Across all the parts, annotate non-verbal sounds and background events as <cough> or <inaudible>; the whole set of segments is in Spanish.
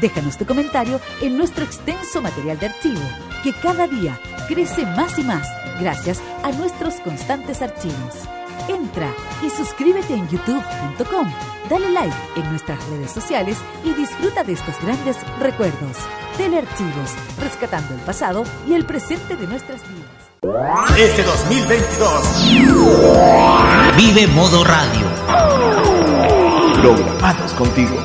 Déjanos tu comentario en nuestro extenso material de archivo, que cada día crece más y más gracias a nuestros constantes archivos. Entra y suscríbete en youtube.com, dale like en nuestras redes sociales y disfruta de estos grandes recuerdos. Telearchivos, rescatando el pasado y el presente de nuestras vidas. Este 2022 Vive Modo Radio. Programados contigo.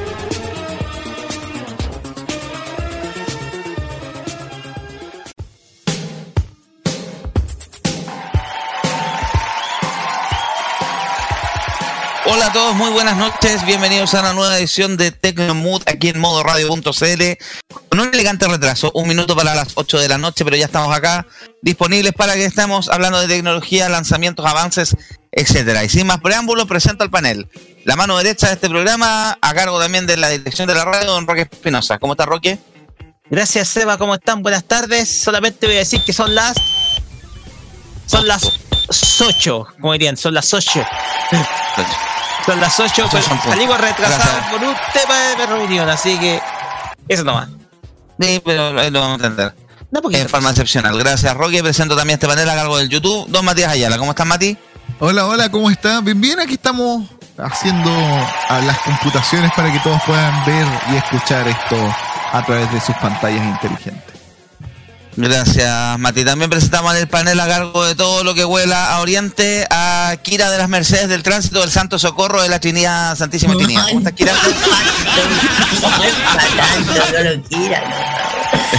Hola a todos, muy buenas noches. Bienvenidos a una nueva edición de Tecnomood aquí en modoradio.cl. Con un elegante retraso, un minuto para las 8 de la noche, pero ya estamos acá disponibles para que estemos hablando de tecnología, lanzamientos, avances, etcétera. Y sin más preámbulos, presento al panel. La mano derecha de este programa, a cargo también de la dirección de la radio, don Roque Espinosa. ¿Cómo está, Roque? Gracias, Seba. ¿Cómo están? Buenas tardes. Solamente voy a decir que son las. Son las 8, como dirían, son las 8. Son las 8, pero son puntos. salimos retrasados Gracias. por un tema de reunión, así que. Eso nomás. Sí, pero ahí lo vamos a entender. No, porque. En forma excepcional. Gracias, Roque. Presento también este panel a cargo del YouTube, don Matías Ayala. ¿Cómo estás, Mati? Hola, hola, ¿cómo está? Bien, bien, aquí estamos haciendo a las computaciones para que todos puedan ver y escuchar esto a través de sus pantallas inteligentes. Gracias, Mati. También presentamos en el panel a cargo de todo lo que huela a Oriente a Kira de las Mercedes del Tránsito del Santo Socorro de la Trinidad, Santísima Trinidad. ¿Cómo estás, Kira?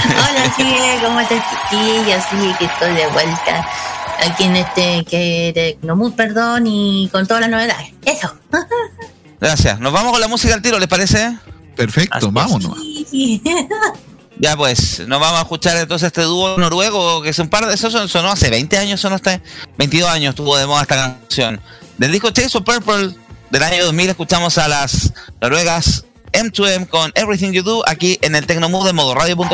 Hola, sí, ¿cómo estás, chiquillos? Sí, que estoy de vuelta aquí en este, que Tecnomud, perdón, y con todas las novedades. Eso. Gracias. Nos vamos con la música al tiro, ¿les parece? Perfecto, vámonos. <laughs> Ya pues, nos vamos a escuchar entonces este dúo noruego que es un par de... Eso son- sonó hace 20 años, sonó hasta 22 años tuvo de moda esta canción. Del disco Chase of Purple del año 2000 escuchamos a las noruegas M2M con Everything You Do aquí en el Tecnomood de modoradio.cl.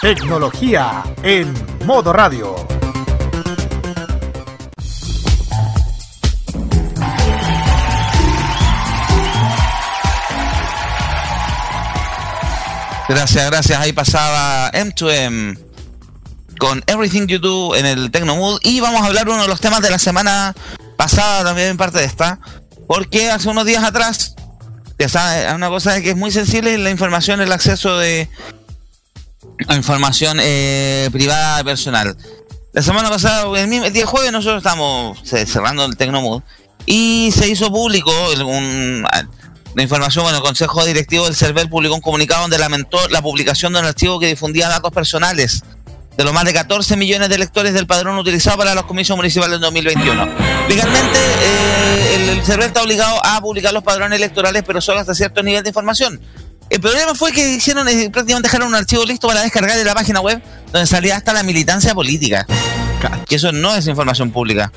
Tecnología en modo radio. Gracias, gracias. Ahí pasaba M2M con Everything You Do en el Tecnomood. Y vamos a hablar uno de los temas de la semana pasada también parte de esta. Porque hace unos días atrás, ya sabes, una cosa que es muy sensible la información, el acceso de información eh, privada personal. La semana pasada, el, mismo, día jueves, nosotros estamos cerrando el Tecnomood y se hizo público un, la información, bueno, el Consejo Directivo del CERVEL publicó un comunicado donde lamentó la publicación de un archivo que difundía datos personales de los más de 14 millones de electores del padrón utilizado para los comicios municipales en 2021. Legalmente, eh, el, el CERVEL está obligado a publicar los padrones electorales, pero solo hasta cierto nivel de información. El problema fue que hicieron eh, prácticamente dejaron un archivo listo para descargar de la página web donde salía hasta la militancia política. Que eso no es información pública.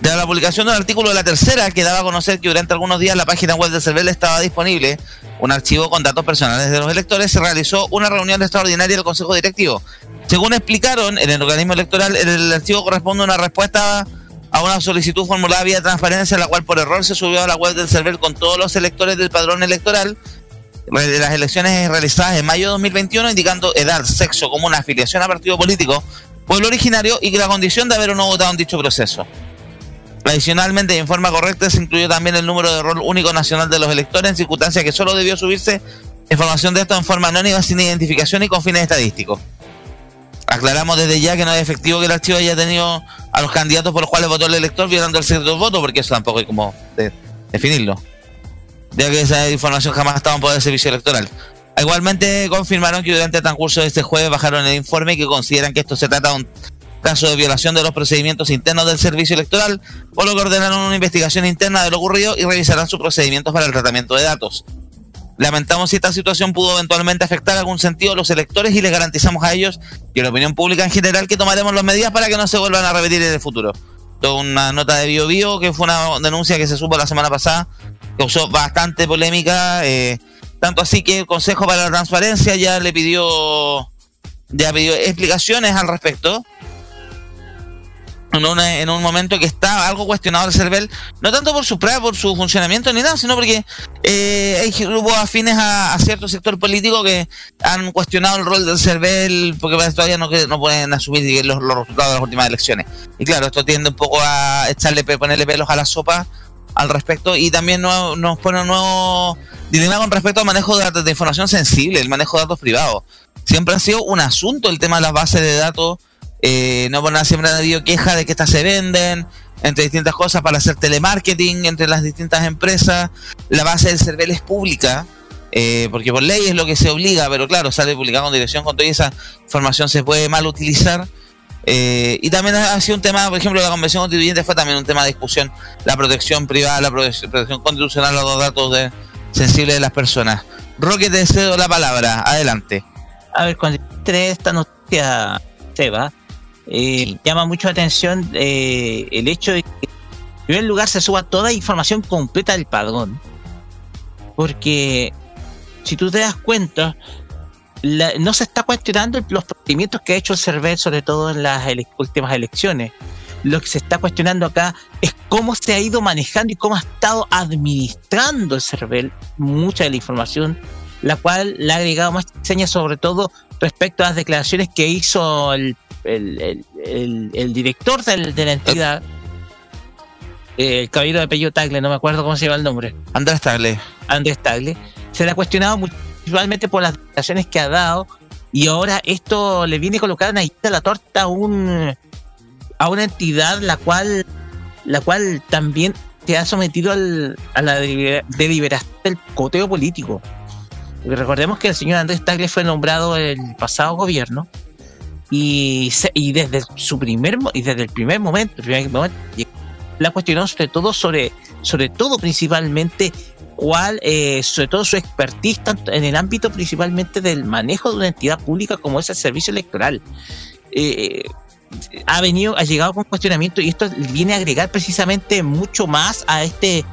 De la publicación de un artículo de la tercera que daba a conocer que durante algunos días la página web de CERVEL estaba disponible un archivo con datos personales de los electores, se realizó una reunión extraordinaria del Consejo Directivo. Según explicaron en el organismo electoral, el archivo corresponde a una respuesta a una solicitud formulada vía transparencia, la cual por error se subió a la web del CERVEL con todos los electores del padrón electoral de las elecciones realizadas en mayo de 2021, indicando edad, sexo como una afiliación a partido político, pueblo originario y la condición de haber o no votado en dicho proceso. Adicionalmente, en forma correcta, se incluyó también el número de rol único nacional de los electores, en circunstancias que solo debió subirse información de esto en forma anónima, sin identificación y con fines estadísticos. Aclaramos desde ya que no es efectivo que el archivo haya tenido a los candidatos por los cuales votó el elector violando el secreto voto, porque eso tampoco hay como definirlo. Ya que esa información jamás estaba en poder del servicio electoral. Igualmente confirmaron que durante el transcurso de este jueves bajaron el informe y que consideran que esto se trata de un caso de violación de los procedimientos internos del servicio electoral, por lo que ordenaron una investigación interna de lo ocurrido y revisarán sus procedimientos para el tratamiento de datos. Lamentamos si esta situación pudo eventualmente afectar algún sentido a los electores y les garantizamos a ellos y a la opinión pública en general que tomaremos las medidas para que no se vuelvan a repetir en el futuro. Una nota de Bio Bio, que fue una denuncia que se supo la semana pasada, causó bastante polémica, eh, tanto así que el Consejo para la Transparencia ya le pidió, ya pidió explicaciones al respecto en, un momento que está algo cuestionado el CERVEL, no tanto por su prueba, por su funcionamiento ni nada, sino porque eh, hay grupos afines a, cierto sector político que han cuestionado el rol del CERVEL porque todavía no, no pueden asumir los, resultados de las últimas elecciones. Y claro, esto tiende un poco a echarle, ponerle pelos a la sopa al respecto y también nos, pone un nuevo dilema con respecto al manejo de datos de información sensible, el manejo de datos privados. Siempre ha sido un asunto el tema de las bases de datos eh, no por nada siempre ha habido queja de que estas se venden entre distintas cosas para hacer telemarketing entre las distintas empresas. La base del CERVEL es pública, eh, porque por ley es lo que se obliga, pero claro, sale publicado con dirección con toda esa información se puede mal utilizar. Eh, y también ha sido un tema, por ejemplo, la Convención Constituyente fue también un tema de discusión, la protección privada, la protección constitucional de los datos de, sensibles de las personas. Roque, te cedo la palabra, adelante. A ver, cuando esta noticia, Seba, eh, llama mucho la atención eh, el hecho de que en primer lugar se suba toda la información completa del padrón. Porque si tú te das cuenta, no se está cuestionando los procedimientos que ha hecho el CERVEL, sobre todo en las últimas elecciones. Lo que se está cuestionando acá es cómo se ha ido manejando y cómo ha estado administrando el CERVEL mucha de la información, la cual le ha agregado más señas, sobre todo respecto a las declaraciones que hizo el el, director de la entidad, el caballero de apellido Tagle, no me acuerdo cómo se llama el nombre. Andrés Tagle. Andrés Tagle. Se le ha cuestionado principalmente por las declaraciones que ha dado y ahora esto le viene a colocar una guita la torta a un a una entidad la cual la cual también se ha sometido a la deliberación del coteo político. Recordemos que el señor Andrés Tagle fue nombrado el pasado gobierno y, y desde su primer y desde el primer momento, primer momento la cuestionó sobre todo sobre sobre todo principalmente cuál eh, sobre todo su expertise en el ámbito principalmente del manejo de una entidad pública como es el servicio electoral. Eh, ha venido ha llegado con cuestionamiento y esto viene a agregar precisamente mucho más a este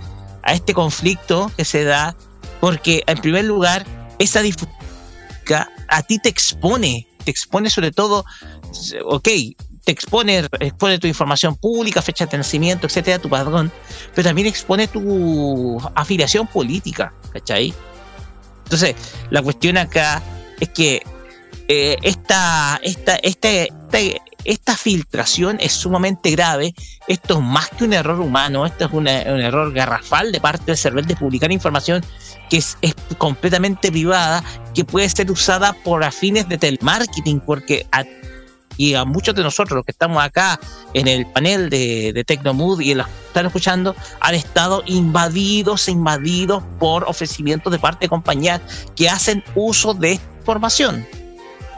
a este conflicto que se da porque en primer lugar esa difusión a ti te expone te expone sobre todo, ok, te expone, expone tu información pública, fecha de nacimiento, etcétera, tu padrón, pero también expone tu afiliación política, ¿cachai? Entonces, la cuestión acá es que eh, esta, esta, esta, esta, filtración es sumamente grave. Esto es más que un error humano, esto es un error garrafal de parte del server de publicar información que es, completamente privada, que puede ser usada por afines de telemarketing, porque a, y a muchos de nosotros, los que estamos acá en el panel de, de Tecnomood y los que están escuchando, han estado invadidos e invadidos por ofrecimientos de parte de compañías que hacen uso de esta información.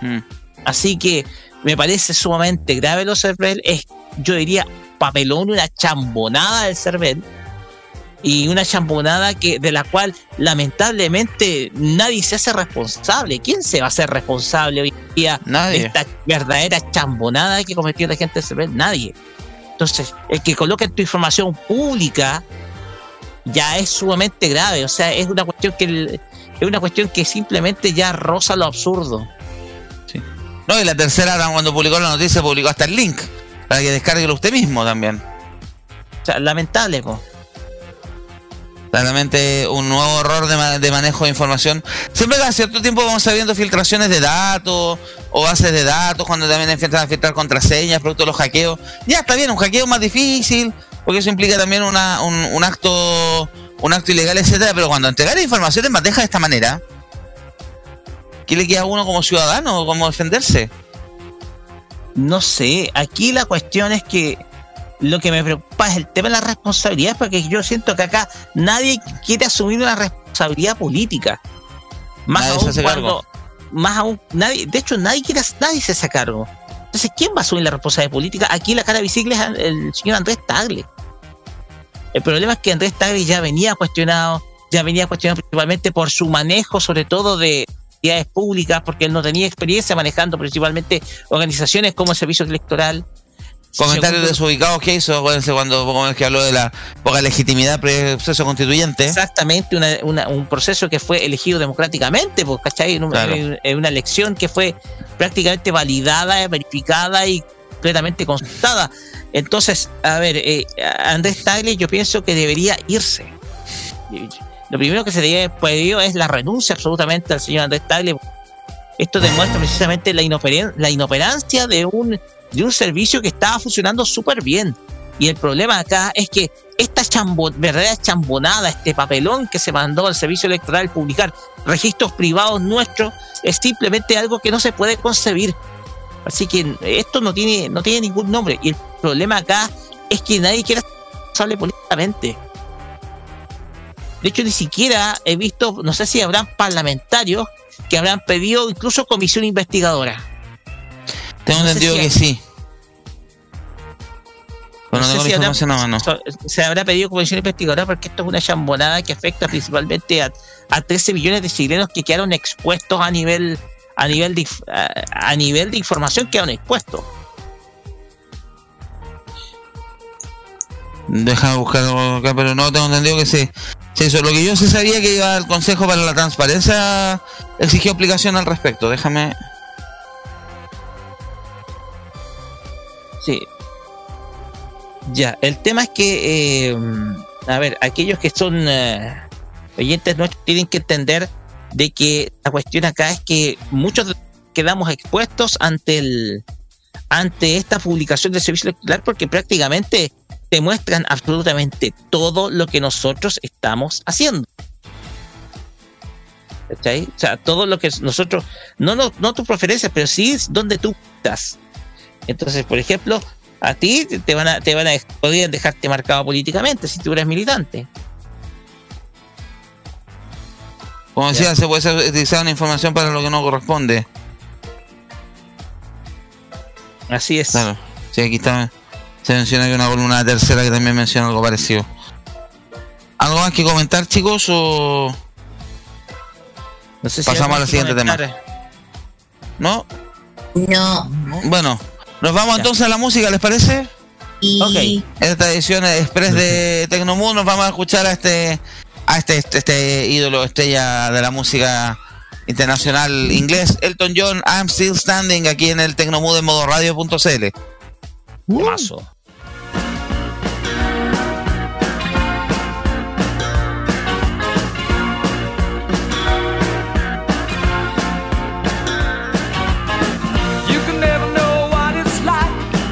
Mm. Así que me parece sumamente grave los CERVEL. Es, yo diría, papelón, una chambonada del CERVEL. Y una chambonada que, de la cual lamentablemente nadie se hace responsable. ¿Quién se va a hacer responsable hoy día nadie. de esta verdadera chambonada que cometió la gente del CERVEL? Nadie. Entonces, el que coloque tu información pública ya es sumamente grave. O sea, es una cuestión que es una cuestión que simplemente ya roza lo absurdo. No, y la tercera, cuando publicó la noticia, publicó hasta el link para que descarguelo usted mismo también. O sea, lamentable, po. Claramente un nuevo error de, manejo de información. Siempre cada cierto tiempo vamos sabiendo filtraciones de datos o bases de datos, cuando también empiezan a filtrar contraseñas, producto de los hackeos. Ya está bien, un hackeo más difícil, porque eso implica también una, un, acto un acto ilegal, etcétera, pero cuando entregar información en bandeja de esta manera, ¿Qué le queda a uno como ciudadano? ¿Cómo defenderse? No sé, aquí la cuestión es que lo que me preocupa es el tema de la responsabilidad, porque yo siento que acá nadie quiere asumir una responsabilidad política. Más aún cuando, más aún, nadie, de hecho nadie quiere, nadie se hace cargo. Entonces, ¿quién va a asumir la responsabilidad política? Aquí la cara visible es el señor Andrés Tagle. El problema es que Andrés Tagle ya venía cuestionado, ya venía cuestionado principalmente por su manejo, sobre todo de, públicas, porque él no tenía experiencia manejando principalmente organizaciones como el servicio electoral. Comentarios desubicados que hizo cuando que habló de la poca legitimidad del proceso constituyente. Exactamente, un proceso que fue elegido democráticamente, pues, ¿cachai? En una elección que fue prácticamente validada, verificada y completamente consultada. Entonces, a ver, eh, Andrés Tagle yo pienso que debería irse lo primero que se le pedido es la renuncia absolutamente al señor Andrés Tagle. Esto demuestra precisamente la, la inoperancia de un, de un servicio que estaba funcionando súper bien. Y el problema acá es que esta verdadera chambonada, este papelón que se mandó al servicio electoral publicar registros privados nuestros, es simplemente algo que no se puede concebir. Así que esto no tiene, no tiene ningún nombre. Y el problema acá es que nadie quiere responsable políticamente. De hecho, ni siquiera he visto, no sé si habrán parlamentarios que habrán pedido incluso comisión investigadora. Tengo entendido que sí. Bueno, no tengo habrá, Se habrá pedido comisión investigadora porque esto es una chambonada que afecta principalmente a, 13 millones de chilenos que quedaron expuestos a nivel a nivel de, a, nivel de información quedaron expuestos. Deja buscar acá, pero no tengo entendido que sí. Sí, eso, lo que yo sí sabía que iba al Consejo para la Transparencia exigió aplicación al respecto. Déjame. Sí. Ya, el tema es que, eh, a ver, aquellos que son eh, oyentes nuestros tienen que entender de que la cuestión acá es que muchos quedamos expuestos ante el ante esta publicación del servicio electoral porque prácticamente te muestran absolutamente todo lo que nosotros estamos haciendo. ¿Cachai? O sea, todo lo que nosotros, no, no, no tus preferencias, pero sí donde tú estás. Entonces, por ejemplo, a ti te van a, te van a podrían dejarte marcado políticamente si tú eres militante. Como decía, se puede utilizar una información para lo que no corresponde. Así es. Claro. Sí, aquí está. Se menciona que una columna tercera que también menciona algo parecido. ¿Algo más que comentar, chicos? O no sé pasamos al siguiente tema? ¿No? No. Bueno, nos vamos entonces a la música, ¿les parece? Y... Esta edición express de Tecnomood nos vamos a escuchar a este a este, este, este ídolo estrella de la música internacional inglés, Elton John, I'm Still Standing, aquí en el Tecnomood en modo radio.cl. Uh,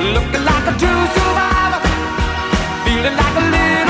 Looking like a true survivor, feeling like a little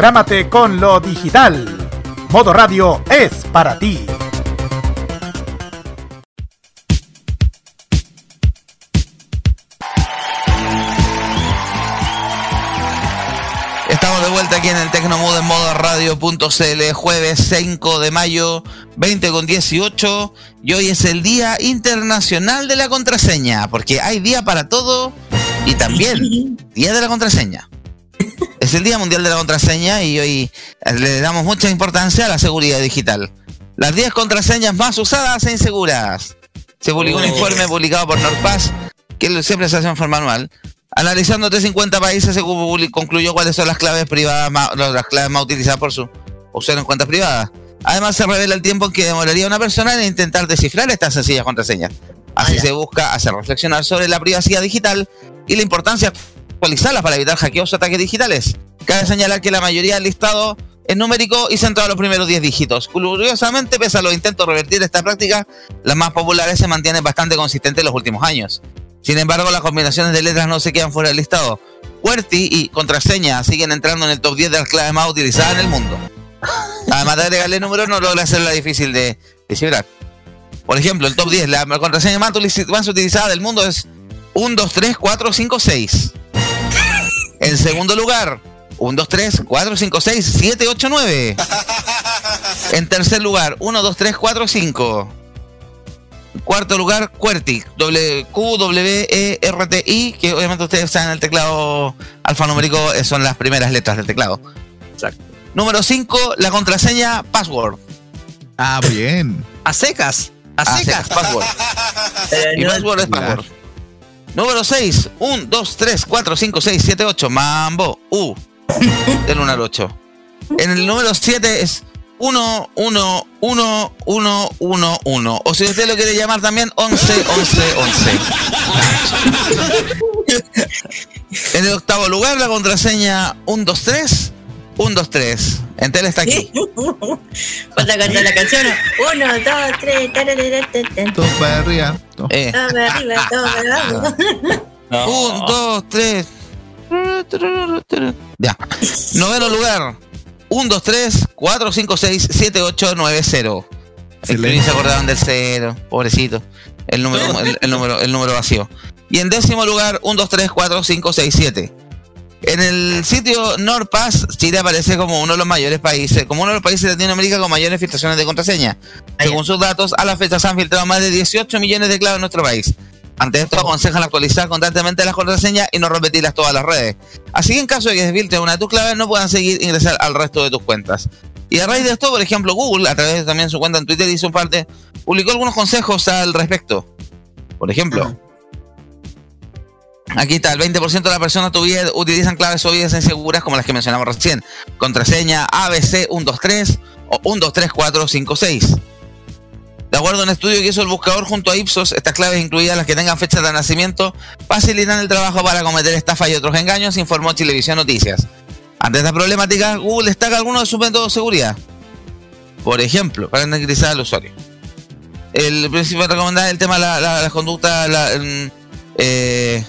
Prográmate con lo digital. Modo Radio es para ti. Estamos de vuelta aquí en el Tecnomood en modo radio.cl, jueves 5 de mayo, 20 con 18. Y hoy es el Día Internacional de la Contraseña, porque hay día para todo y también <laughs> Día de la Contraseña. Es el Día Mundial de la Contraseña y hoy le damos mucha importancia a la seguridad digital. Las 10 contraseñas más usadas e inseguras. Se publicó un informe publicado por NordPass, que siempre se hace en forma anual. Analizando 350 países, se concluyó cuáles son las claves privadas más, las claves más utilizadas por su usuario en cuentas privadas. Además, se revela el tiempo en que demoraría una persona en intentar descifrar estas sencillas contraseñas. Así se busca hacer reflexionar sobre la privacidad digital y la importancia actualizarlas para evitar hackeos o ataques digitales. Cabe señalar que la mayoría del listado es numérico y centrado en los primeros 10 dígitos. Curiosamente, pese a los intentos de revertir esta práctica, las más populares se mantienen bastante consistentes en los últimos años. Sin embargo, las combinaciones de letras no se quedan fuera del listado. QWERTY y contraseña siguen entrando en el top 10 de las claves más utilizadas en el mundo. Además de agregarle números, no logra hacerla difícil de descifrar. Por ejemplo, el top 10, la contraseña más utiliz- más utilizada del mundo es 1, 2, 3, 4, 5, 6. En segundo lugar, 1, 2, 3, 4, 5, 6, 7, 8, 9. En tercer lugar, 1, 2, 3, 4, 5. En cuarto lugar, QWERTY, W, Q, W, E, R, T, I, que obviamente ustedes saben el teclado alfanumérico, eh, son las primeras letras del teclado. Exacto. Número 5, la contraseña password. Ah, bien. A secas. A Ah, secas. password. <laughs> Y Pero no, password es Claro. password. Número 6, 1, 2, 3, 4, 5, 6, 7, 8. Mambo. U. <laughs> Del 1 al 8. En el número 7 es 1, 1, 1, 1, 1, 1. O si usted lo quiere llamar también, 11, 11, 11. En el octavo lugar, la contraseña 1, 2, 3. 1, 2, 3. Entel está aquí. <laughs> Falta cantar la canción. Uno, dos, tres. tararara, Todo para arriba. todo. Para arriba, todo para abajo. 1, 2, 3. Ya. Noveno lugar. 1, 2, 3, 4, 5, 6, 7, 8, 9, 0. El Excelente. que se acordaban del cero, pobrecito. El número, el, el número, el número vacío. Y en décimo lugar, 1, 2, 3, 4, 5, 6, 7. En el sitio NordPass, Chile aparece como uno de los mayores países, como uno de los países de Latinoamérica con mayores filtraciones de contraseña. Según sus datos, a la fecha se han filtrado más de 18 millones de claves en nuestro país. Ante esto, aconsejan actualizar constantemente las contraseñas y no repetirlas todas las redes. Así que en caso de que se filtre una de tus claves, no puedan seguir ingresar al resto de tus cuentas. Y a raíz de esto, por ejemplo, Google, a través de también su cuenta en Twitter, hizo parte, publicó algunos consejos al respecto. Por ejemplo, aquí está, el 20% de las personas utilizan claves obvias e inseguras como las que mencionamos recién. Contraseña ABC123 o 123456. De acuerdo a un estudio que hizo el buscador junto a Ipsos, estas claves, incluidas las que tengan fecha de nacimiento, facilitan el trabajo para cometer estafas y otros engaños, informó Chilevisión Noticias. Ante esta problemática, Google destaca algunos de sus métodos de seguridad. Por ejemplo, para tranquilizar al usuario. El principio recomendado es el tema de la, conducta, mm, eh,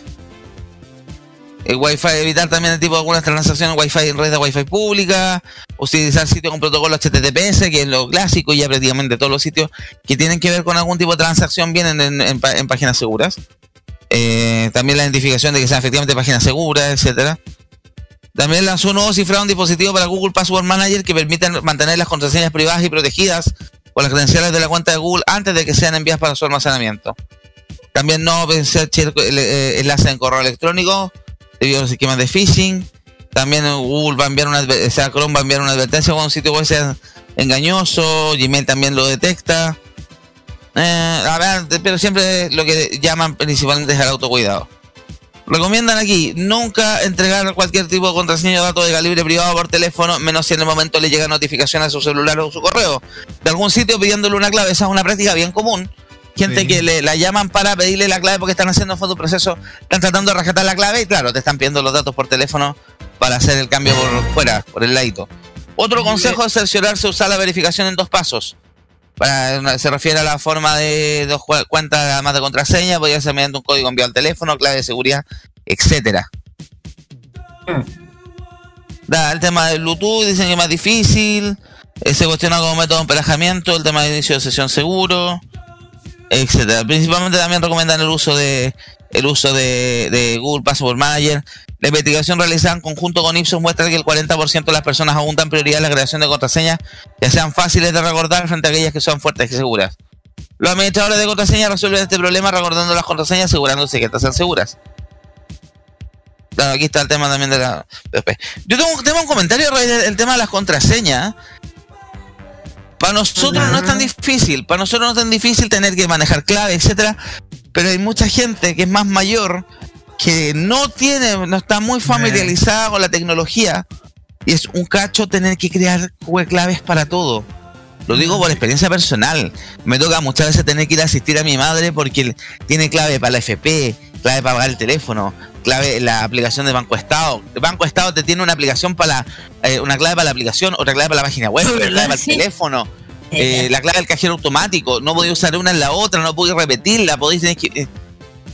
el Wi-Fi, evitar también el tipo de algunas transacciones Wi-Fi en red de Wi-Fi pública, utilizar sitios con protocolo HTTPS, que es lo clásico y ya prácticamente todos los sitios que tienen que ver con algún tipo de transacción vienen en, páginas seguras. Eh, también la identificación de que sean efectivamente páginas seguras, etcétera. También lanzó un nuevo cifrado, un dispositivo para Google Password Manager que permite mantener las contraseñas privadas y protegidas con las credenciales de la cuenta de Google antes de que sean enviadas para su almacenamiento. También no vencer enlaces en correo electrónico debido a los esquemas de phishing. También Google va a enviar una, o sea, Chrome va a enviar una advertencia cuando un sitio web sea engañoso. Gmail también lo detecta. Eh, a ver, pero siempre lo que llaman principalmente es el autocuidado. Recomiendan aquí nunca entregar cualquier tipo de contraseña o datos de calibre privado por teléfono, menos si en el momento le llega notificación a su celular o su correo de algún sitio pidiéndole una clave. Esa es una práctica bien común. Gente Sí. que le, la llaman para pedirle la clave porque están haciendo un proceso, están tratando de rescatar la clave y claro, te están pidiendo los datos por teléfono para hacer el cambio por fuera, por el ladito. Otro consejo es cerciorarse usar la verificación en dos pasos. Para, se refiere a la forma de dos cu- cuentas además de contraseña, podría ser mediante un código enviado al teléfono, clave de seguridad, etcétera. Da, el tema del Bluetooth dicen que es más difícil. eh, se cuestiona como método de emparejamiento, el tema de inicio de sesión seguro, etcétera. Principalmente también recomiendan el uso de el uso de, de Google Password Manager. La investigación realizada en conjunto con Ipsos muestra que el 40% de las personas aún dan prioridad a la creación de contraseñas que sean fáciles de recordar frente a aquellas que son fuertes y seguras. Los administradores de contraseñas resuelven este problema recordando las contraseñas asegurándose que estas sean seguras. Claro, aquí está el tema también de la. Yo tengo, tengo un comentario el tema de las contraseñas. Para nosotros no es tan difícil, para nosotros no es tan difícil tener que manejar clave, etcétera, pero hay mucha gente que es más mayor que no tiene, no está muy familiarizada con la tecnología y es un cacho tener que crear claves para todo. Lo digo por experiencia personal. Me toca muchas veces tener que ir a asistir a mi madre porque tiene clave para la FP, clave para pagar el teléfono, clave la aplicación de Banco Estado. El Banco Estado te tiene una aplicación para la- eh, una clave para la aplicación, otra clave para la página web, otra clave para el Sí. teléfono. Eh, la clave del cajero automático, no podía usar una en la otra, no podía repetirla, podéis tener que.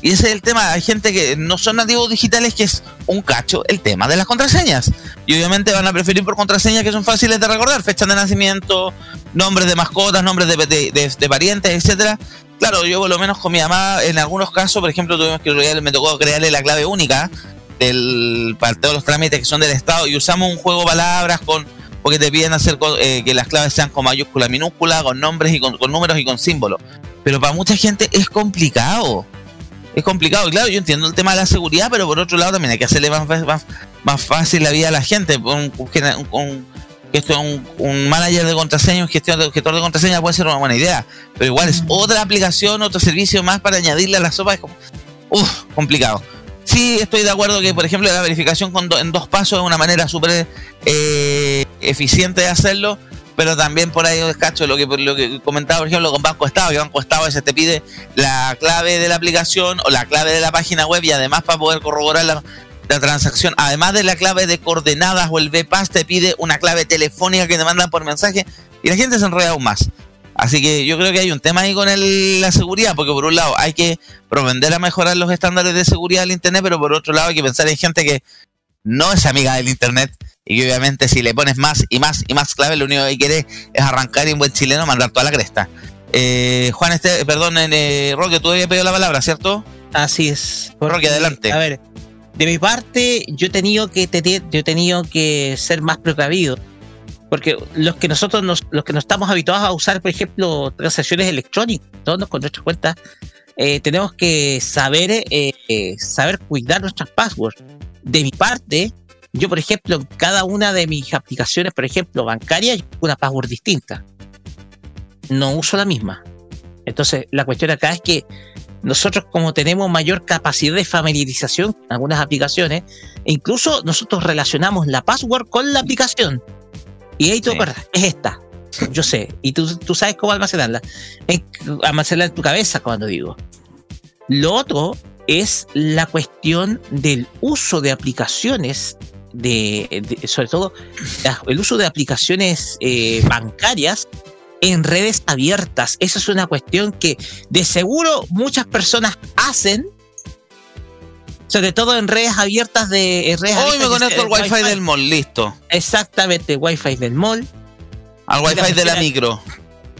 Y ese es el tema, hay gente que no son nativos digitales que es un cacho el tema de las contraseñas. Y obviamente van a preferir por contraseñas que son fáciles de recordar, fechas de nacimiento, nombres de mascotas, nombres de, de- de- de parientes, etcétera. Claro, yo por lo menos con mi mamá, en algunos casos, por ejemplo, tuvimos que me tocó crearle la clave única del, para todos los trámites que son del Estado y usamos un juego de palabras con porque te piden hacer eh, que las claves sean con mayúscula, minúscula, con nombres y con números y con símbolos. Pero para mucha gente es complicado. Es complicado. Claro, yo entiendo el tema de la seguridad, pero por otro lado también hay que hacerle más, más, más fácil la vida a la gente. Un, un, un- un- un, un manager de contraseña, un gestor de, gestor de contraseña puede ser una buena idea. Pero igual es otra aplicación, otro servicio más para añadirle a la sopa. Es como, complicado. Sí, estoy de acuerdo que, por ejemplo, la verificación con do- en dos pasos es una manera súper eh, eficiente de hacerlo, pero también por ahí cacho lo que, lo que comentaba, por ejemplo, con Banco Estado, que Banco Estado a veces te pide la clave de la aplicación o la clave de la página web y además para poder corroborar la, la transacción, además de la clave de coordenadas o el VPAS, te pide una clave telefónica que te mandan por mensaje y la gente se enreda aún más. Así que yo creo que hay un tema ahí con la seguridad, porque por un lado hay que propender a mejorar los estándares de seguridad del Internet, pero por otro lado hay que pensar en gente que no es amiga del Internet y que obviamente si le pones más y más y más claves, lo único que quiere es arrancar y en buen chileno mandar toda la cresta. Eh, Juan, este, perdón, eh, Roque, tú habías pedido la palabra, ¿cierto? Así es. Roque, adelante. A ver, de mi parte, yo he tenido que yo he tenido que ser más precavido. Porque los que nosotros nos, los que no estamos habituados a usar, por ejemplo, transacciones electrónicas, todos con nuestras cuentas, eh, tenemos que saber, eh, eh, saber cuidar nuestras passwords. De mi parte, yo, por ejemplo, en cada una de mis aplicaciones, por ejemplo, bancarias, yo tengo una password distinta. No uso la misma. Entonces, la cuestión acá es que nosotros como tenemos mayor capacidad de familiarización con algunas aplicaciones, incluso nosotros relacionamos la password con la aplicación. Y ahí tú, Sí. "Verdad, es esta. Yo sé. Y tú, tú sabes cómo almacenarla. En- almacenarla en tu cabeza, cuando digo. Lo otro es la cuestión del uso de aplicaciones, de, de- sobre todo la- el uso de aplicaciones eh, bancarias en redes abiertas. Esa es una cuestión que de seguro muchas personas hacen, sobre todo en redes abiertas de redes Hoy me abiertas conecto al sea- Wi-Fi del mall, listo. Exactamente, Wi-Fi del mall. Al Wi-Fi de la micro.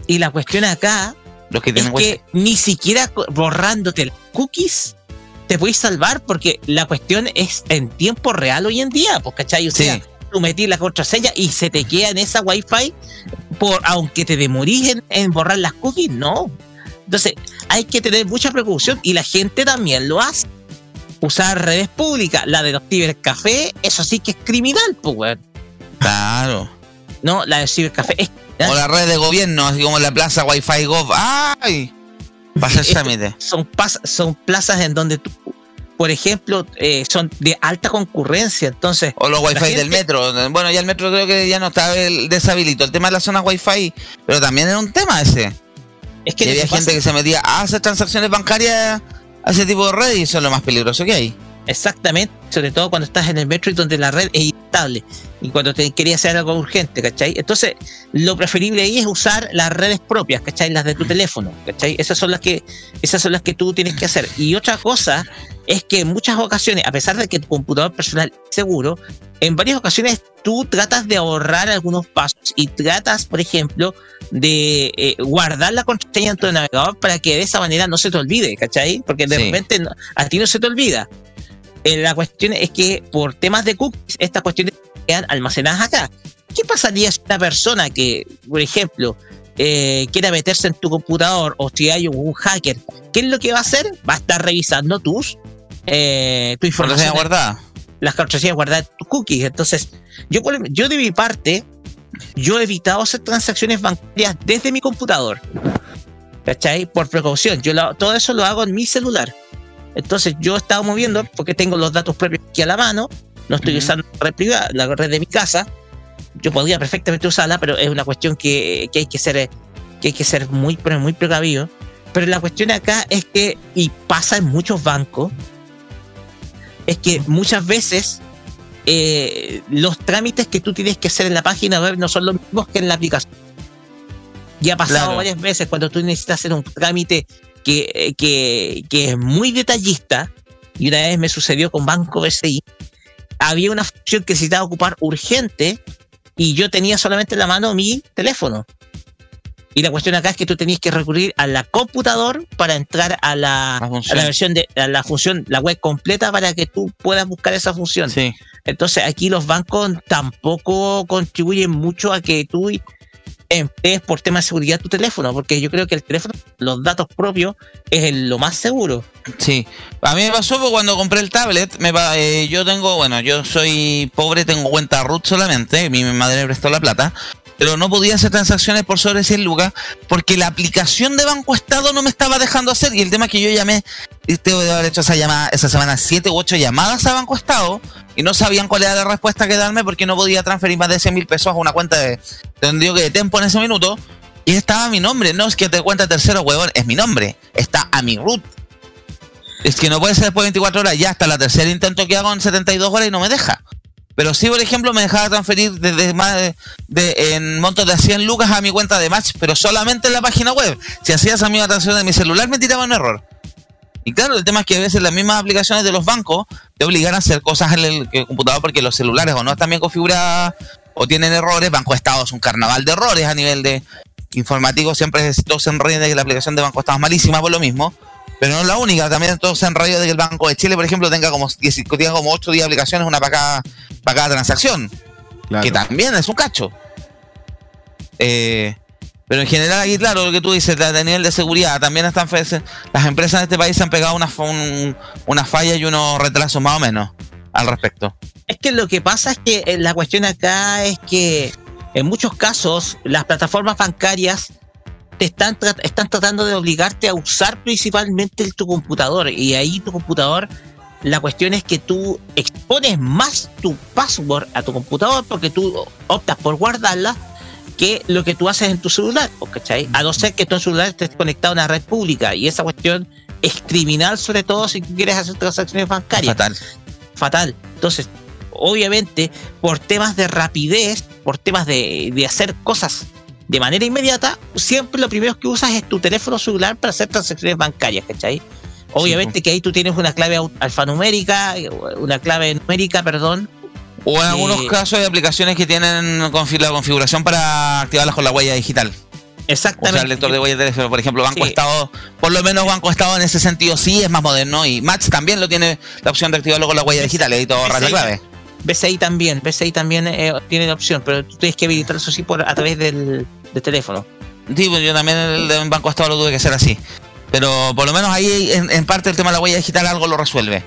Y la cuestión acá Los que es tienen Wi-Fi. que ni borrándote las cookies te puedes salvar porque la cuestión es en tiempo real hoy en día, pues, ¿cachai? O sea, Sí. tú metís la contraseña y se te queda en esa Wi-Fi, por, aunque te demorís en, en borrar las cookies, no. Entonces, hay que tener mucha precaución y la gente también lo hace. Usar redes públicas, la de los cibercafé, eso sí que es criminal, pues, weón. Claro. No, la de cibercafé es O la red de gobierno, así como la plaza Wi-Fi Gov. ¡Ay! Este- trámite. son, pas- son plazas en donde tú, por ejemplo, eh, son de alta concurrencia. Entonces, O los wifi gente- del metro. Bueno, ya el metro creo que ya no está el- deshabilitado. El tema de la zona wifi, pero también era un tema ese. es que había pasa- gente que se metía a hacer transacciones bancarias a ese tipo de red y eso es lo más peligroso que hay. Exactamente, sobre todo cuando estás en el metro y donde la red es inestable y cuando te querías hacer algo urgente, ¿cachai? Entonces, lo preferible ahí es usar las redes propias, ¿cachai? Las de tu teléfono, ¿cachai? Esas son las que, esas son las que tú tienes que hacer. Y otra cosa es que en muchas ocasiones, a pesar de que tu computador personal es seguro, en varias ocasiones tú tratas de ahorrar algunos pasos y tratas, por ejemplo, de eh, guardar la contraseña en tu navegador para que de esa manera no se te olvide, ¿cachai? Porque de Sí. repente no- a ti no se te olvida. Eh, la cuestión es que por temas de cookies, estas cuestiones quedan almacenadas acá. ¿Qué pasaría si una persona que, por ejemplo, eh, quiera meterse en tu computador o si hay un hacker, ¿qué es lo que va a hacer? Va a estar revisando tus, eh, tu información, guardada. las contraseñas guardadas tus cookies. Entonces, yo, yo de mi parte, yo he evitado hacer transacciones bancarias desde mi computador. ¿Cachai? Por precaución. Yo lo- todo eso lo hago en mi celular. Entonces yo he estado moviendo porque tengo los datos propios aquí a la mano. No estoy usando la red privada, la red de mi casa. Yo podría perfectamente usarla, pero es una cuestión que, que hay que ser que hay que ser muy, muy precavido. Pero la cuestión acá es que, y pasa en muchos bancos, es que muchas veces eh, los trámites que tú tienes que hacer en la página web no son los mismos que en la aplicación. Ya ha pasado Claro. varias veces cuando tú necesitas hacer un trámite que, eh, que, que es muy detallista, y una vez me sucedió con Banco BCI, había una función que necesitaba ocupar urgente y yo tenía solamente en la mano mi teléfono. Y la cuestión acá es que tú tenías que recurrir a la computador para entrar a la, La a la versión de a la función, la web completa para que tú puedas buscar esa función. Sí. Entonces aquí los bancos tampoco contribuyen mucho a que tú emplees por tema de seguridad tu teléfono, porque yo creo que el teléfono, los datos propios, es lo más seguro. Sí, a mí me pasó cuando compré el tablet, me pa- eh, yo tengo, bueno, yo soy pobre, tengo cuenta root solamente, mi madre me prestó la plata, pero no podía hacer transacciones por sobre 100 lucas porque la aplicación de Banco Estado no me estaba dejando hacer. Y el tema es que yo llamé, tengo que haber hecho esa llamada, esa semana 7 u 8 llamadas a Banco Estado y no sabían cuál era la respuesta que darme porque no podía transferir más de 100 mil pesos a una cuenta de, de que de Tempo en ese minuto. Y estaba mi nombre, no es que te cuenta tercero, huevón, es mi nombre. Está a mi root. Es que no puede ser después de 24 horas, ya hasta la tercer intento que hago en 72 horas y no me deja. Pero sí, por ejemplo, me dejaba transferir desde más de, en montos de 100 lucas a mi cuenta de Match, pero solamente en la página web. Si hacía esa misma transacción de mi celular, me tiraba un error. Y claro, el tema es que a veces las mismas aplicaciones de los bancos te obligan a hacer cosas en el, computador porque los celulares o no están bien configuradas o tienen errores. Banco Estado es un carnaval de errores a nivel de informático. Siempre todos se enrollan de que la aplicación de Banco Estado es malísima por lo mismo. Pero no es la única, también todos se enrollan de que el Banco de Chile, por ejemplo, tenga como, 10 tenga como 8 o 10 aplicaciones, una para cada, para cada transacción Claro. que también es un cacho. Eh, pero en general aquí, claro, lo que tú dices, a nivel de seguridad, también están las empresas de este país se han pegado una, fa- un- una falla y unos retrasos más o menos al respecto. Es que lo que pasa es que eh, la cuestión acá es que en muchos casos las plataformas bancarias te están, tra- están tratando de obligarte a usar principalmente tu computador y ahí tu computador la cuestión es que tú expones más tu password a tu computador porque tú optas por guardarla que lo que tú haces en tu celular, ¿cachai? A no ser que tu celular esté conectado a una red pública y esa cuestión es criminal sobre todo si tú quieres hacer transacciones bancarias Fatal. fatal. Entonces, obviamente, por temas de rapidez, por temas de, de hacer cosas de manera inmediata, siempre lo primero que usas es tu teléfono celular para hacer transacciones bancarias, ¿cachai? Obviamente que ahí tú tienes una clave alfanumérica, eh, una clave numérica, perdón. O en Eh, algunos casos hay aplicaciones que tienen la configuración para activarlas con la huella digital. O Exactamente. sea, el lector de huella de teléfono, por ejemplo, Banco Sí. Estado, por lo menos Banco Estado en ese sentido sí es más moderno y Match también lo tiene la opción de activarlo con la huella digital, y ahí todo ahorras la clave. BCI también, BCI también eh, tiene la opción, pero tú tienes que habilitar eso sí por, a través del, del teléfono. Sí, pues yo también el de Banco Estado lo tuve que hacer así. Pero por lo menos ahí en, en parte el tema de la huella digital algo lo resuelve.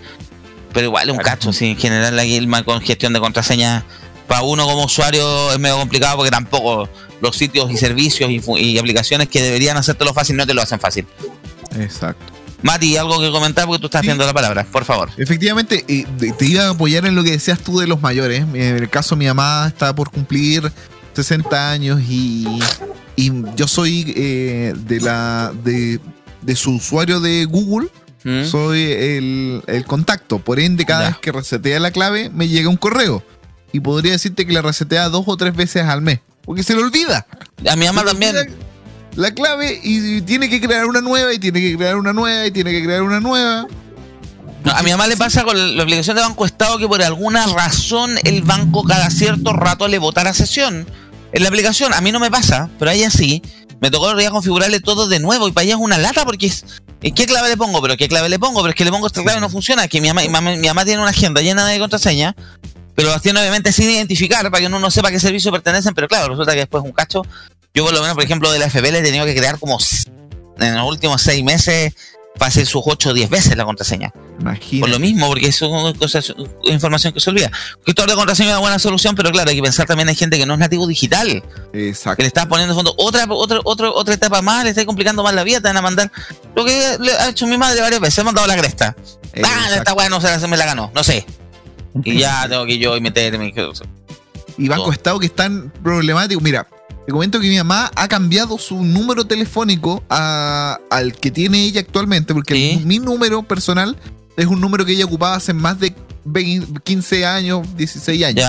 Pero igual es un cacho, sí, en general el mal con gestión de contraseña para uno como usuario es medio complicado porque tampoco los sitios y servicios y, y aplicaciones que deberían hacértelo fácil no te lo hacen fácil. Exacto. Mati, algo que comentar porque tú estás Sí. haciendo la palabra, por favor. Efectivamente, eh, te- iba a apoyar en lo que decías tú de los mayores. En el caso, mi mamá está por cumplir 60 años y, y yo soy eh, de la de, de su usuario de Google. ¿Mm? Soy el, el contacto. Por ende, cada Ya. vez que resetea la clave, me llega un correo. Y podría decirte que la resetea dos o tres veces al mes. Porque se le olvida. A mi mamá Se también. olvida La clave y tiene que crear una nueva y tiene que crear una nueva y tiene que crear una nueva. A mi mamá le pasa con la aplicación de Banco Estado que por alguna razón el banco cada cierto rato le votara sesión en la aplicación. A mí no me pasa, pero a ella sí. Me tocó día configurarle todo de nuevo y para ella es una lata porque es. ¿y ¿Qué clave le pongo? ¿Pero qué clave le pongo? Pero es que le pongo esta clave y no funciona. Que mi mamá, mi mamá, tiene una agenda llena de contraseñas, pero las tiene obviamente sin identificar para que uno no sepa a qué servicio pertenecen. Pero claro, resulta que después un cacho. Yo, por lo menos, por ejemplo, de la FB le he tenido que crear como en los últimos seis meses, fácil sus 8 o 10 veces la contraseña. Imagínate. Por lo mismo, porque eso es cosas- información que se olvida. Gestor de contraseña es una buena solución, pero claro, hay que pensar también hay gente que no es nativo digital, que Exacto. le está poniendo en fondo otra, otra, otra, otra etapa más, le está complicando más la vida, te van a mandar lo que le ha hecho mi madre varias veces, me ha mandado la cresta. Ah, Exacto. esta weá no se, la- se me la ganó, no sé. Y ya tengo que yo y meterme. y Banco Todo. Estado que es tan problemático. Mira, te comento que mi mamá ha cambiado su número telefónico a- al que tiene ella actualmente, porque el- mi número personal es un número que ella ocupaba hace más de 20 15 años, 16 años.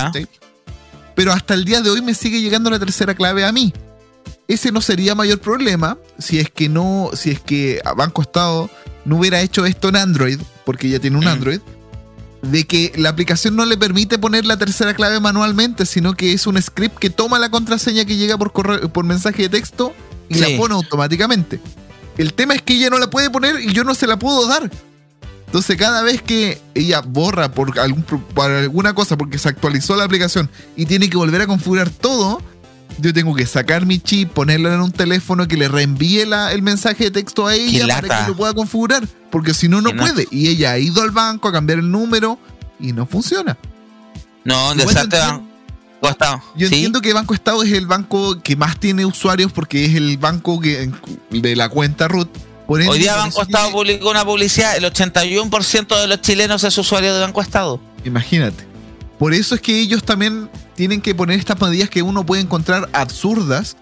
Pero hasta el día de hoy me sigue llegando la tercera clave a mí. Ese no sería mayor problema si es que no, si es que a Banco Estado no hubiera hecho esto en Android, porque ella tiene un Mm. Android, de que la aplicación no le permite poner la tercera clave manualmente, sino que es un script que toma la contraseña que llega por correo, por mensaje de texto y Sí. la pone automáticamente. El tema es que ella no la puede poner y yo no se la puedo dar. Entonces cada vez que ella borra por, algún, por alguna cosa porque se actualizó la aplicación y tiene que volver a configurar todo, yo tengo que sacar mi chip, ponerlo en un teléfono que le reenvíe la- el mensaje de texto a ella para que lo pueda configurar. Porque si no, no puede. Y ella ha ido al banco a cambiar el número y no funciona. No, desastre. Banco Estado. Yo ¿Sí? entiendo que Banco Estado es el banco que más tiene usuarios porque es el banco que, de la cuenta root. Por Hoy día Banco Estado que- publicó una publicidad, el 81% de los chilenos es usuario de Banco Estado. Imagínate. Por eso es que ellos también tienen que poner estas medidas que uno puede encontrar absurdas,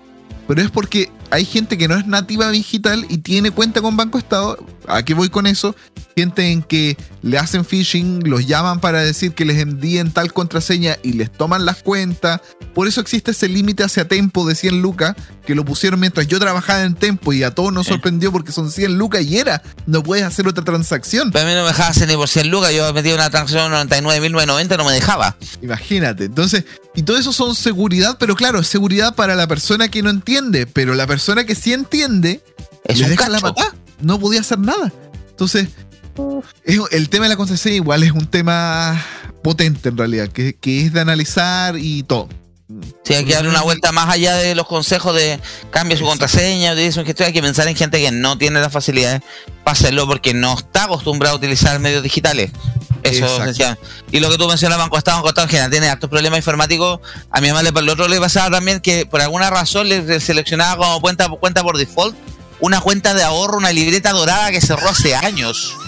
pero es porque hay gente que no es nativa digital y tiene cuenta con Banco Estado. ¿A qué voy con eso? En que le hacen phishing, los llaman para decir que les envíen tal contraseña y les toman las cuentas. Por eso existe ese límite hacia Tempo de 100 lucas que lo pusieron mientras yo trabajaba en Tempo y a todos nos sorprendió porque son 100 lucas y era, no puedes hacer otra transacción. Pero a mí no me dejaba hacer ni por 100 lucas, yo metí una transacción de 99.990 no me dejaba. Imagínate. Entonces, y todo eso son seguridad, pero claro, es seguridad para la persona que no entiende, pero la persona que sí entiende, Es le un deja la cacho. patada. No podía hacer nada. Entonces, es- el tema de la contraseña igual es un tema potente en realidad, que, que es de analizar y todo. Sí, hay que darle una vuelta más allá de los consejos de cambie su contraseña, eso, que esto, hay que pensar en gente que no tiene las facilidades para hacerlo porque no está acostumbrado a utilizar medios digitales. Eso. Y lo que tú mencionas, Banco Estado, Banco Estado en general tiene hartos problemas informáticos. A mi mamá le, el otro le pasaba también que por alguna razón le, le seleccionaba como cuenta, cuenta por default una cuenta de ahorro, una libreta dorada que cerró hace años. <laughs>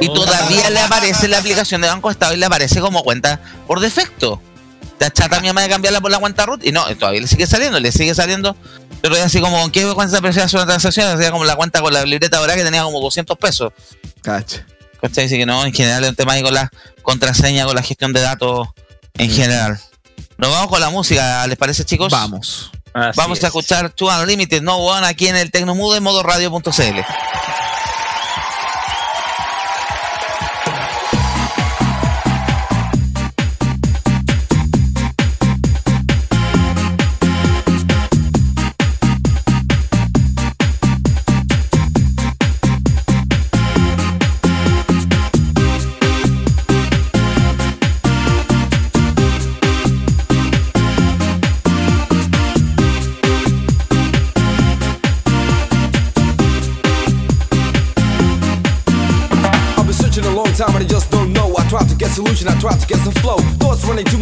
Y todavía le aparece la aplicación de Banco Estado y le aparece como cuenta por defecto. Te chata a mi mamá de cambiarla por la cuenta root y no, todavía le sigue saliendo, le sigue saliendo. Pero es así como, ¿en qué cuenta se hacer una transacción? Hacía como la cuenta con la libreta dorada que tenía como 200 pesos. Cacha. ¿Cachai? Así que no, en general es un tema ahí con la contraseña, con la gestión de datos en general. Nos vamos con la música, ¿les parece chicos? Vamos. Así Vamos a es. escuchar To Unlimited No One aquí en el Tecnomudo en modo radio.cl.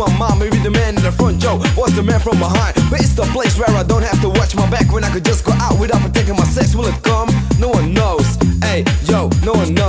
my mind, maybe the man in the front, Joe. What's the man from behind? But it's the place where I don't have to watch my back when I could just go out without protecting my sex. Will it come? No one knows. Hey, yo, no one knows.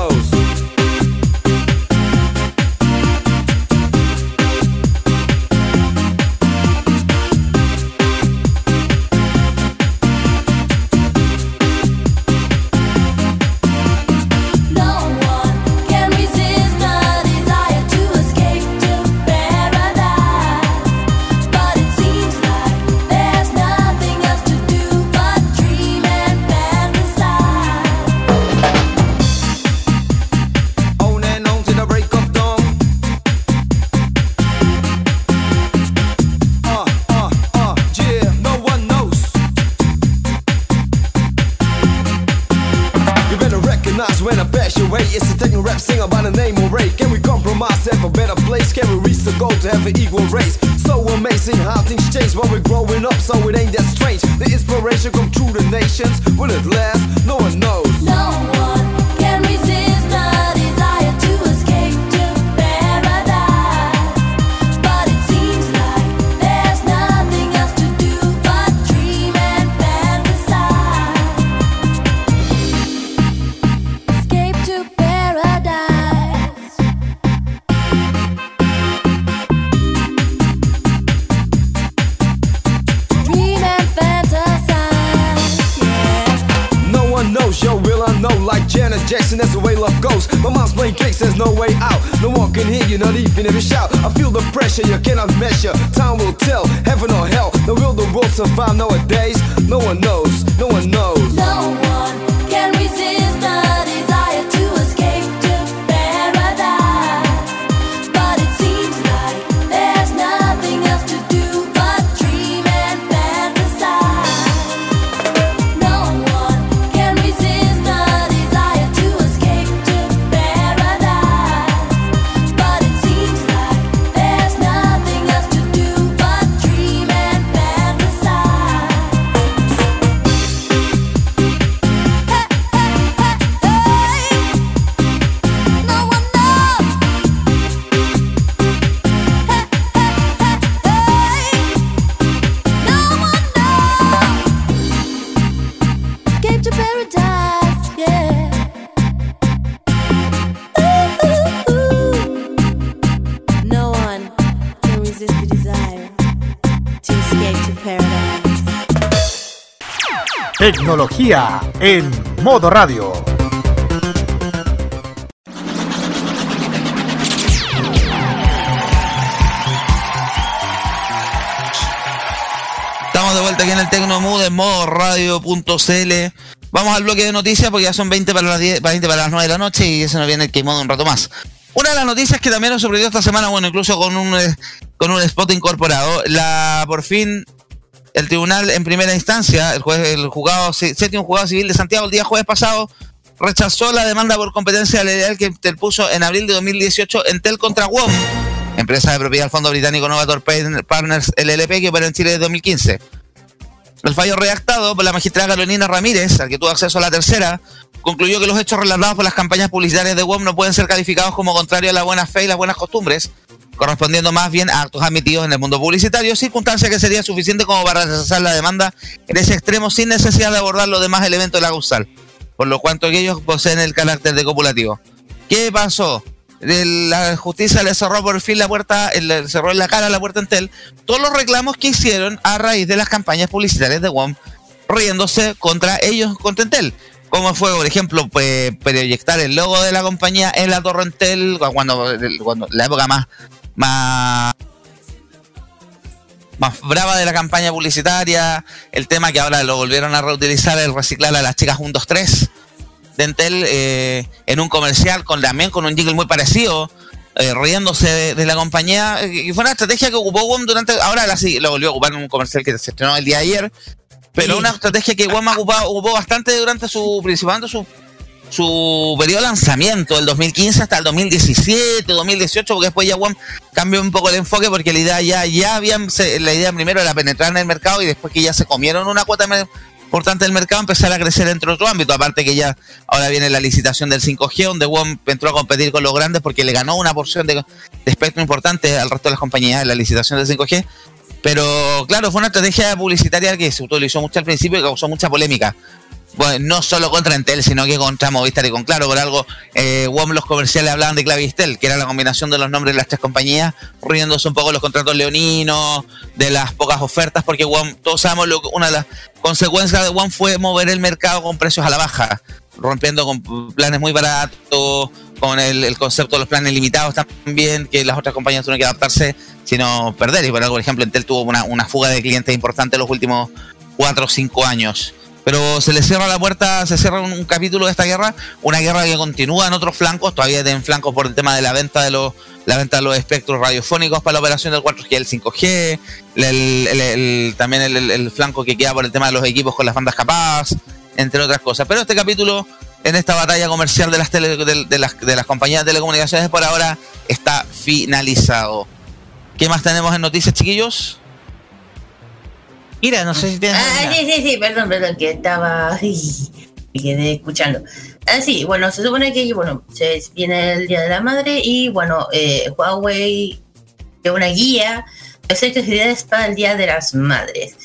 Can we compromise, have a better place? Can we reach the goal to have an equal race? So amazing how things change when we're growing up, so it ain't that strange. The inspiration come through the nations. Will it last? No one knows. No Janet Jackson, that's the way love goes. My mom's playing tricks, there's no way out. No one can hear you, not even if you shout. I feel the pressure, you cannot measure. Time will tell, heaven or hell. Now will the world survive nowadays? No one knows, no one knows. No one Tecnología en modo radio. Estamos de vuelta aquí en el Tecnomood en modo radio.cl. Vamos al bloque de noticias porque ya son 20 para las 10, 20 para las 9 de la noche y ese nos viene el que modo un rato más. Una de las noticias que también nos sorprendió esta semana, bueno, incluso con un, eh, con un spot incorporado, la por fin el tribunal en primera instancia, el, juez, el juzgado, séptimo juzgado civil de Santiago el día jueves pasado, rechazó la demanda por competencia legal que interpuso en abril de 2018 Entel contra WOM, empresa de propiedad del fondo británico Novator Partners LLP que opera en Chile desde 2015. El fallo redactado por la magistrada Carolina Ramírez, al que tuvo acceso a la tercera, concluyó que los hechos relatados por las campañas publicitarias de WOM no pueden ser calificados como contrarios a la buena fe y las buenas costumbres, correspondiendo más bien a actos admitidos en el mundo publicitario, circunstancia que sería suficiente como para rechazar la demanda en ese extremo sin necesidad de abordar los demás elementos de la causal, por lo cuanto que ellos poseen el carácter de copulativo. ¿Qué pasó? La justicia le cerró por fin la puerta, le cerró en la cara la puerta Entel todos los reclamos que hicieron a raíz de las campañas publicitarias de WOM riéndose contra ellos, contra Entel. Como fue, por ejemplo, pues, proyectar el logo de la compañía en la torre Entel, cuando, cuando la época más, más, más brava de la campaña publicitaria, el tema que ahora lo volvieron a reutilizar, el reciclar a las chicas 1, 2, 3 de Entel eh, en un comercial con también con un jingle muy parecido, eh, riéndose de, la compañía. Y fue una estrategia que ocupó WOM durante. Ahora la, sí, lo volvió a ocupar en un comercial que se estrenó el día de ayer. Pero Sí. una estrategia que ha ocupado, ocupó bastante durante su. principalmente su su periodo de lanzamiento, del 2015 hasta el 2017, 2018, porque después ya WOM cambió un poco el enfoque porque la idea ya, ya habían, se- la idea primero era penetrar en el mercado y después que ya se comieron una cuota importante del mercado, empezar a crecer entre otro ámbito, aparte que ya ahora viene la licitación del 5G, donde WOM entró a competir con los grandes porque le ganó una porción de, de espectro importante al resto de las compañías en la licitación del 5G. Pero claro, fue una estrategia publicitaria que se utilizó mucho al principio y causó mucha polémica. Bueno, no solo contra Entel, sino que contra Movistar y con Claro. Por algo, eh, WOM los comerciales hablaban de Clavistel, que era la combinación de los nombres de las tres compañías, riéndose un poco los contratos leoninos, de las pocas ofertas, porque WOM, todos sabemos lo una de las consecuencias de WOM fue mover el mercado con precios a la baja, rompiendo con planes muy baratos, con el, concepto de los planes limitados también, que las otras compañías tuvieron que adaptarse, sino perder. Y por algo, por ejemplo, Entel tuvo una, una fuga de clientes importante en los últimos cuatro o cinco años. Pero se le cierra la puerta, se cierra un, capítulo de esta guerra, una guerra que continúa en otros flancos, todavía en flancos por el tema de la venta de los la venta de los espectros radiofónicos para la operación del 4G y el 5G, el- el- también el flanco que queda por el tema de los equipos con las bandas capaz, entre otras cosas. Pero este capítulo, en esta batalla comercial de las, tele- de, de las, de las compañías de telecomunicaciones por ahora, está finalizado. ¿Qué más tenemos en noticias, chiquillos? Mira, no sé si tienes. Ah, sí, sí, sí, perdón, perdón, que estaba. <laughs> Me quedé escuchando. Ah, sí, bueno, se supone que bueno, se viene el Día de la Madre y bueno, eh, Huawei de una guía de seis ideas para el Día de las Madres.